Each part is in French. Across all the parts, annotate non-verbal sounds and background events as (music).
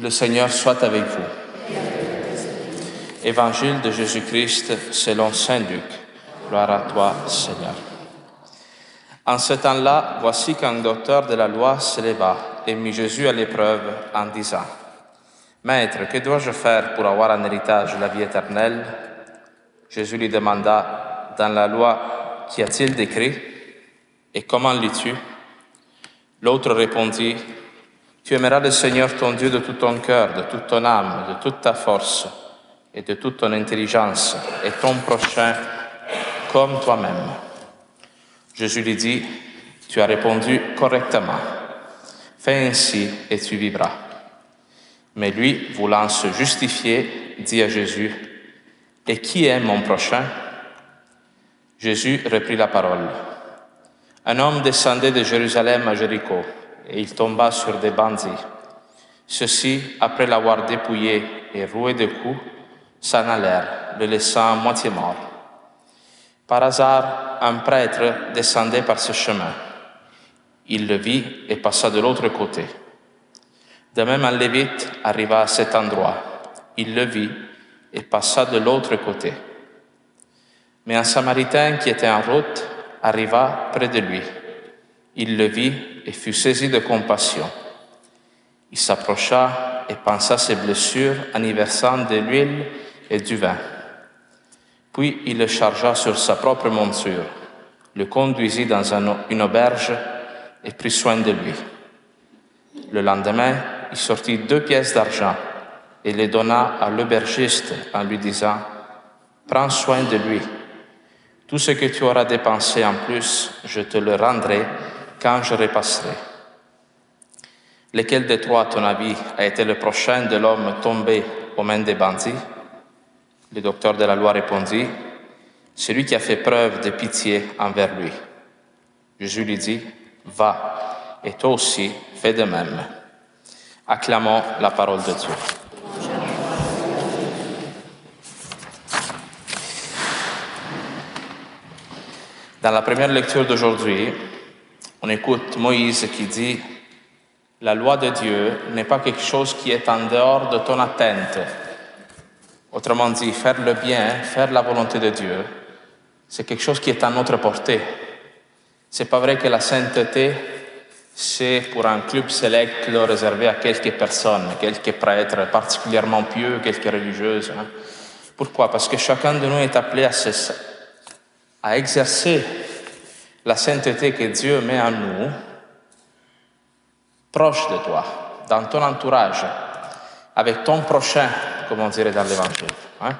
Le Seigneur soit avec vous. Évangile de Jésus-Christ selon Saint Luc. Gloire à toi, Seigneur. En ce temps-là, voici qu'un docteur de la loi se leva et mit Jésus à l'épreuve en disant, Maître, que dois-je faire pour avoir en héritage la vie éternelle? Jésus lui demanda, Dans la loi, qu'y a-t-il décrit? Et comment lis-tu? L'autre répondit, Tu aimeras le Seigneur ton Dieu de tout ton cœur, de toute ton âme, de toute ta force et de toute ton intelligence, et ton prochain comme toi-même. Jésus lui dit, Tu as répondu correctement. Fais ainsi et tu vivras. Mais lui, voulant se justifier, dit à Jésus, Et qui est mon prochain? Jésus reprit la parole. Un homme descendait de Jérusalem à Jéricho et il tomba sur des bandits. Ceux-ci, après l'avoir dépouillé et roué de coups, s'en allèrent, le laissant à moitié mort. Par hasard, un prêtre descendait par ce chemin. Il le vit et passa de l'autre côté. De même, un lévite arriva à cet endroit. Il le vit et passa de l'autre côté. Mais un samaritain qui était en route arriva près de lui. Il le vit et fut saisi de compassion. Il s'approcha et pensa ses blessures en y versant de l'huile et du vin. Puis il le chargea sur sa propre monture, le conduisit dans une auberge et prit soin de lui. Le lendemain, il sortit deux pièces d'argent et les donna à l'aubergiste en lui disant, Prends soin de lui tout ce que tu auras dépensé en plus, je te le rendrai quand je repasserai. Lequel de toi, ton avis, a été le prochain de l'homme tombé aux mains des bandits? Le docteur de la loi répondit, celui qui a fait preuve de pitié envers lui. Jésus lui dit, va, et toi aussi, fais de même. Acclamons la parole de Dieu. Dans la première lecture d'aujourd'hui, on écoute Moïse qui dit, la loi de Dieu n'est pas quelque chose qui est en dehors de ton atteinte. Autrement dit, faire le bien, faire la volonté de Dieu, c'est quelque chose qui est à notre portée. C'est pas vrai que la sainteté, c'est pour un club select réservé à quelques personnes, quelques prêtres particulièrement pieux, quelques religieuses. Hein. Pourquoi? Parce que chacun de nous est appelé à se à exercer la sainteté que Dieu met en nous, proche de toi, dans ton entourage, avec ton prochain, comme on dirait dans l'Évangile. Hein.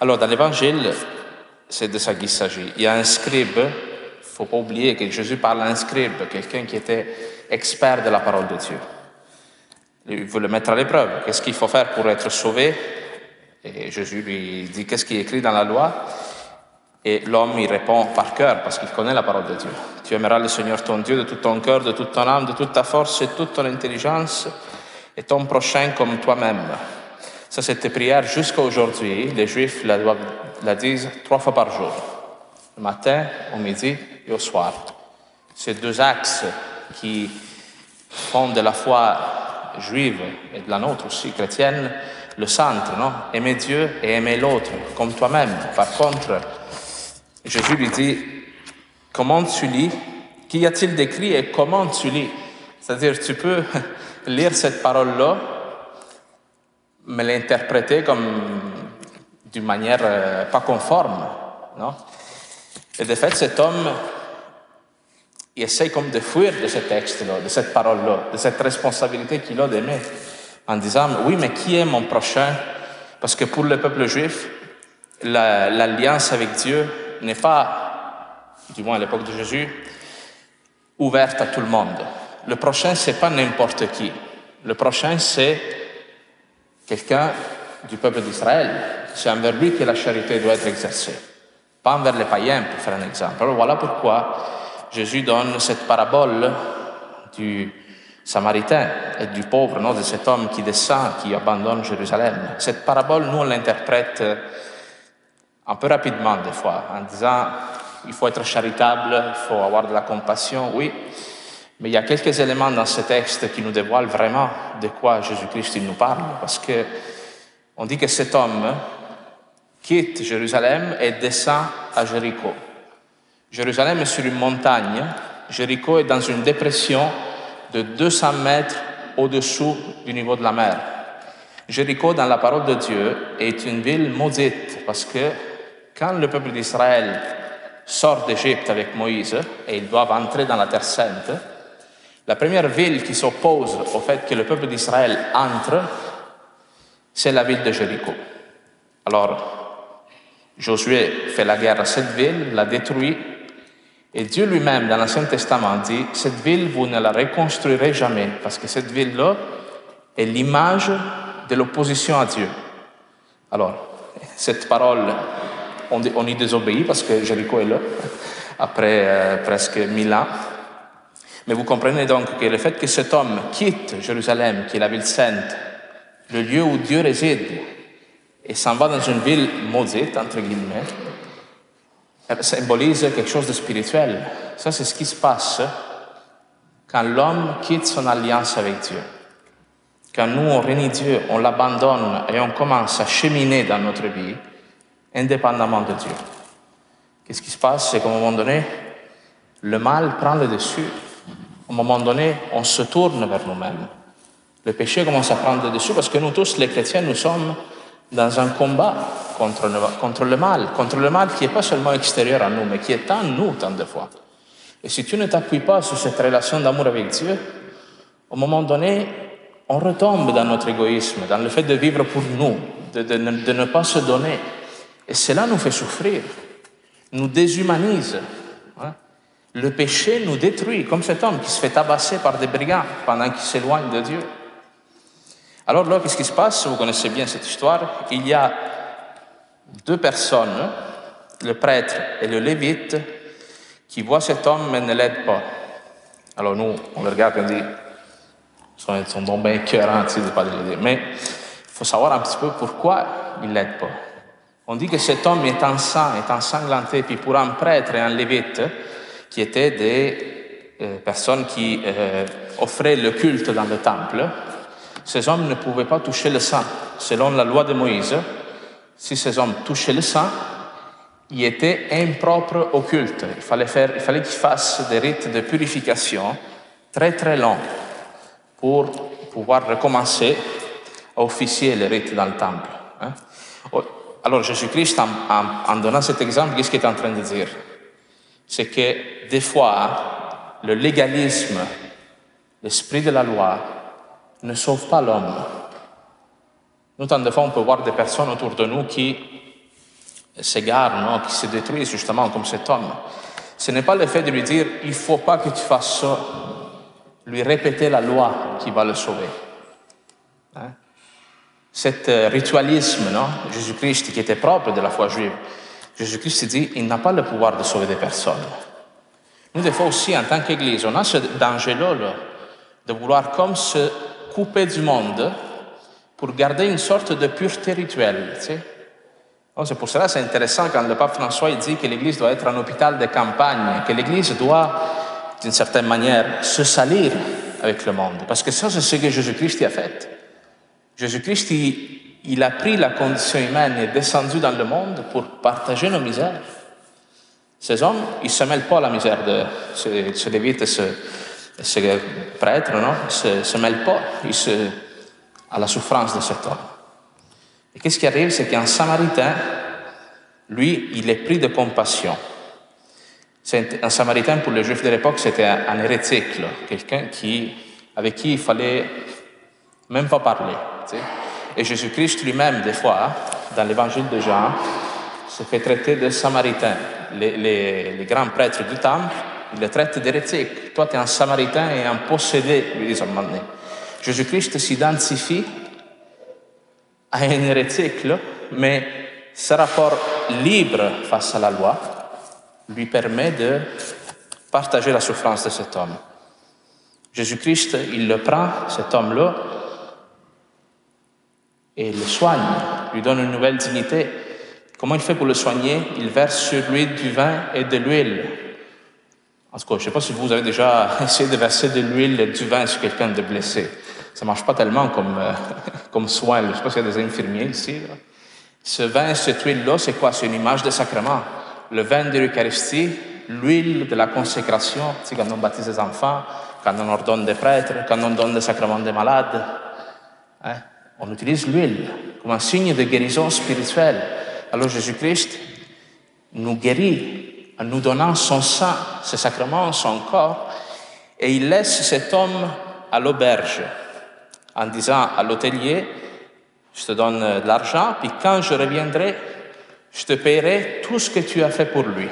Alors, dans l'Évangile, c'est de ça qu'il s'agit. Il y a un scribe, il ne faut pas oublier que Jésus parle à un scribe, quelqu'un qui était expert de la parole de Dieu. Il veut le mettre à l'épreuve. Qu'est-ce qu'il faut faire pour être sauvé? Et Jésus lui dit, qu'est-ce qui est écrit dans la loi? Et l'homme y répond par cœur parce qu'il connaît la parole de Dieu. Tu aimeras le Seigneur ton Dieu de tout ton cœur, de toute ton âme, de toute ta force et toute ton intelligence et ton prochain comme toi-même. Ça, cette prière jusqu'à aujourd'hui, les Juifs la, la disent trois fois par jour, le matin, au midi et au soir. Ces deux axes qui font de la foi juive et de la nôtre aussi chrétienne le centre, non? Aimer Dieu et aimer l'autre comme toi-même. Par contre, Jésus lui dit, comment tu lis? Qu'y a-t-il d'écrit et comment tu lis? C'est-à-dire, tu peux (laughs) lire cette parole-là, mais l'interpréter comme d'une manière euh, pas conforme, non? Et de fait, cet homme, il essaie comme de fuir de ce texte-là, de cette parole-là, de cette responsabilité qu'il a d'aimer, en disant, oui, mais qui est mon prochain? Parce que pour le peuple juif, l'alliance avec Dieu n'est pas, du moins à l'époque de Jésus, ouverte à tout le monde. Le prochain, c'est pas n'importe qui. Le prochain, c'est quelqu'un du peuple d'Israël. C'est envers lui que la charité doit être exercée, pas envers les païens, pour faire un exemple. Alors voilà pourquoi Jésus donne cette parabole du Samaritain et du pauvre, non, de cet homme qui descend, qui abandonne Jérusalem. Cette parabole, nous, on l'interprète un peu rapidement des fois, en disant il faut être charitable, il faut avoir de la compassion, oui, Mais il y a quelques éléments dans ce texte qui nous dévoilent vraiment de quoi Jésus-Christ nous parle, parce que on dit que cet homme quitte Jérusalem et descend à Jéricho. Jérusalem est sur une montagne, Jéricho est dans une dépression de 200 mètres au-dessous du niveau de la mer. Jéricho, dans la parole de Dieu, est une ville maudite parce que quand le peuple d'Israël sort d'Égypte avec Moïse et ils doivent entrer dans la terre sainte, la première ville qui s'oppose au fait que le peuple d'Israël entre, c'est la ville de Jéricho. Alors, Josué fait la guerre à cette ville, la détruit, et Dieu lui-même, dans l'Ancien Testament, dit, cette ville, vous ne la reconstruirez jamais, parce que cette ville-là est l'image de l'opposition à Dieu. Alors, cette parole, on, y désobéit parce que Jéricho est là, après euh, presque mille ans. Mais vous comprenez donc que le fait que cet homme quitte Jérusalem, qui est la ville sainte, le lieu où Dieu réside, et s'en va dans une ville maudite, entre guillemets, symbolise quelque chose de spirituel. Ça, c'est ce qui se passe quand l'homme quitte son alliance avec Dieu. Quand nous, on réunit Dieu, on l'abandonne et on commence à cheminer dans notre vie, indépendamment de Dieu. Qu'est-ce qui se passe? C'est qu'à un moment donné, le mal prend le dessus. À un moment donné, on se tourne vers nous-mêmes. Le péché commence à prendre le dessus parce que nous tous, les chrétiens, nous sommes dans un combat contre le, contre le mal, contre le mal qui n'est pas seulement extérieur à nous, mais qui est en nous tant de fois. Et si tu ne t'appuies pas sur cette relation d'amour avec Dieu, au moment donné, on retombe dans notre égoïsme, dans le fait de vivre pour nous, de, ne pas se donner. Et cela nous fait souffrir, nous déshumanise. Hein. Le péché nous détruit, comme cet homme qui se fait tabasser par des brigands pendant qu'il s'éloigne de Dieu. Alors là, qu'est-ce qui se passe? Vous connaissez bien cette histoire. Il y a deux personnes, le prêtre et le lévite, qui voient cet homme mais ne l'aident pas. Alors nous, on le regarde et on dit, ils sont donc bien cœurants de ne pas l'aider. Mais il faut savoir un petit peu pourquoi ils ne l'aident pas. On dit que cet homme est enceint, est ensanglanté, puis pour un prêtre et un lévite, qui étaient des euh, personnes qui euh, offraient le culte dans le temple, ces hommes ne pouvaient pas toucher le sang. Selon la loi de Moïse, si ces hommes touchaient le sang, ils étaient impropres au culte. Il fallait, faire, qu'ils fassent des rites de purification très très longs pour pouvoir recommencer à officier les rites dans le temple. Hein. Alors Jésus-Christ, en, en, donnant cet exemple, qu'est-ce qu'il est en train de dire? C'est que des fois, le légalisme, l'esprit de la loi, ne sauve pas l'homme. Nous, tant de fois, on peut voir des personnes autour de nous qui s'égarent, qui se détruisent justement comme cet homme. Ce n'est pas le fait de lui dire il ne faut pas que tu fasses ça, lui répéter la loi qui va le sauver. Cet euh, ritualisme, non? Jésus-Christ qui était propre de la foi juive, Jésus-Christ dit il n'a pas le pouvoir de sauver des personnes. Nous, des fois aussi, en tant qu'Église, on a ce danger-là de vouloir comme se couper du monde pour garder une sorte de pureté rituelle. C'est pour cela c'est intéressant quand le pape François dit que l'Église doit être un hôpital de campagne, que l'Église doit, d'une certaine manière, se salir avec le monde. Parce que ça, c'est ce que Jésus-Christ a fait. Jésus-Christ, il, a pris la condition humaine et est descendu dans le monde pour partager nos misères. Ces hommes, ils ne se mêlent pas à la misère de ce, lévite et ce, ce prêtre, non, se, se mêle pas à la souffrance de cet homme. Et qu'est-ce qui arrive? C'est qu'un samaritain, lui, il est pris de compassion. Un samaritain, pour les juifs de l'époque, c'était un, hérétique, quelqu'un qui, avec qui il fallait même pas parler. Et Jésus-Christ lui-même, des fois, dans l'évangile de Jean, se fait traiter de samaritain. Les, grands prêtres du temple il le traite d'hérétique. Toi, tu es un samaritain et un possédé, lui disent. Jésus-Christ s'identifie à un hérétique, mais ce rapport libre face à la loi lui permet de partager la souffrance de cet homme. Jésus-Christ, il le prend, cet homme-là, et le soigne, lui donne une nouvelle dignité. Comment il fait pour le soigner? Il verse sur lui du vin et de l'huile En tout cas, je ne sais pas si vous avez déjà (laughs) essayé de verser de l'huile et du vin sur quelqu'un de blessé. Ça ne marche pas tellement comme, euh, (laughs) comme soin. Je ne sais pas s'il y a des infirmiers ici. Ce vin, cette huile-là, c'est quoi? C'est une image de sacrement. Le vin de l'Eucharistie, l'huile de la consécration, c'est quand on baptise les enfants, quand on ordonne des prêtres, quand on donne des sacrements des malades. Hein? On utilise l'huile comme un signe de guérison spirituelle. Alors Jésus-Christ nous guérit en nous donnant son sang, ses sacrements, son corps, et il laisse cet homme à l'auberge en disant à l'hôtelier, je te donne de l'argent, puis quand je reviendrai, je te paierai tout ce que tu as fait pour lui.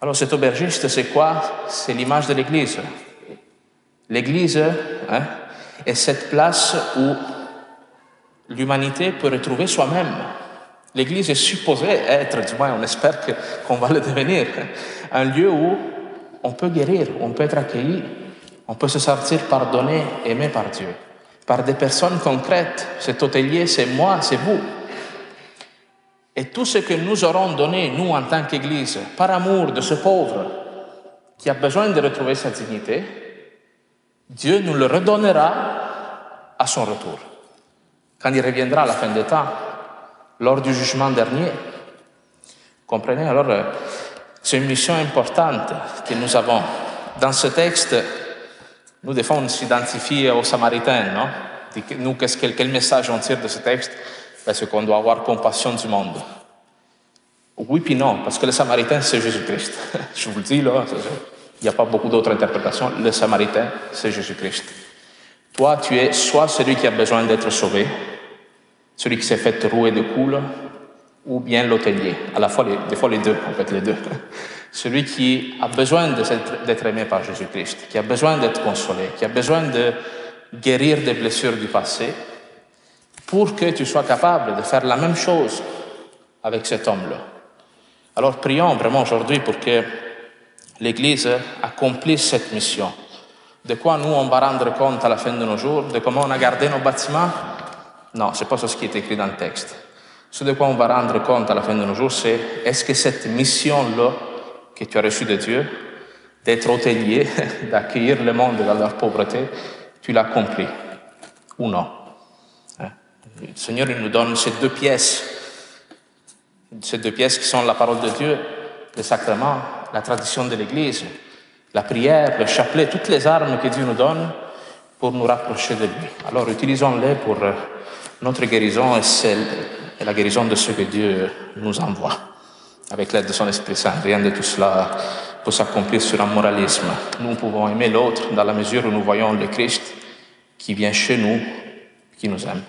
Alors cet aubergiste, c'est quoi? C'est l'image de l'Église. L'Église hein, est cette place où l'humanité peut retrouver soi-même. L'Église est supposée être, du moins on espère qu'on va le devenir, un lieu où on peut guérir, on peut être accueilli, on peut se sentir pardonné, aimé par Dieu, par des personnes concrètes. Cet hôtelier, c'est moi, c'est vous. Et tout ce que nous aurons donné, nous, en tant qu'Église, par amour de ce pauvre qui a besoin de retrouver sa dignité, Dieu nous le redonnera à son retour, quand il reviendra à la fin des temps, lors du jugement dernier. Comprenez Alors, euh, c'est une mission importante que nous avons. Dans ce texte, nous, des fois, on s'identifie aux Samaritains, non? Nous, quel message on tire de ce texte? Parce qu'on doit avoir compassion du monde. Oui, puis non, parce que le Samaritain, c'est Jésus-Christ. (laughs) Je vous le dis, là, il n'y a pas beaucoup d'autres interprétations. Le Samaritain, c'est Jésus-Christ. Toi, tu es soit celui qui a besoin d'être sauvé, celui qui s'est fait rouer de coups, ou bien l'hôtelier. À la fois, les, des fois les deux, en fait, les deux. (laughs) Celui qui a besoin d'être aimé par Jésus-Christ, qui a besoin d'être consolé, qui a besoin de guérir des blessures du passé, pour que tu sois capable de faire la même chose avec cet homme-là. Alors prions vraiment aujourd'hui pour que l'Église accomplisse cette mission. De quoi nous, on va rendre compte à la fin de nos jours De comment on a gardé nos bâtiments Non, c'est pas ce qui est écrit dans le texte. Ce de quoi on va rendre compte à la fin de nos jours, c'est est-ce que cette mission-là que tu as reçue de Dieu, d'être hôtelier, (laughs) d'accueillir le monde dans leur pauvreté, tu l'accomplis ou non? Le Seigneur il nous donne ces deux pièces, ces deux pièces qui sont la parole de Dieu, le sacrement, la tradition de l'Église, la prière, le chapelet, toutes les armes que Dieu nous donne pour nous rapprocher de lui. Alors utilisons-les pour euh, notre guérison et, la guérison de ceux que Dieu nous envoie. Avec l'aide de son Esprit Saint, rien de tout cela peut s'accomplir sur un moralisme. Nous pouvons aimer l'autre dans la mesure où nous voyons le Christ qui vient chez nous, qui nous aime.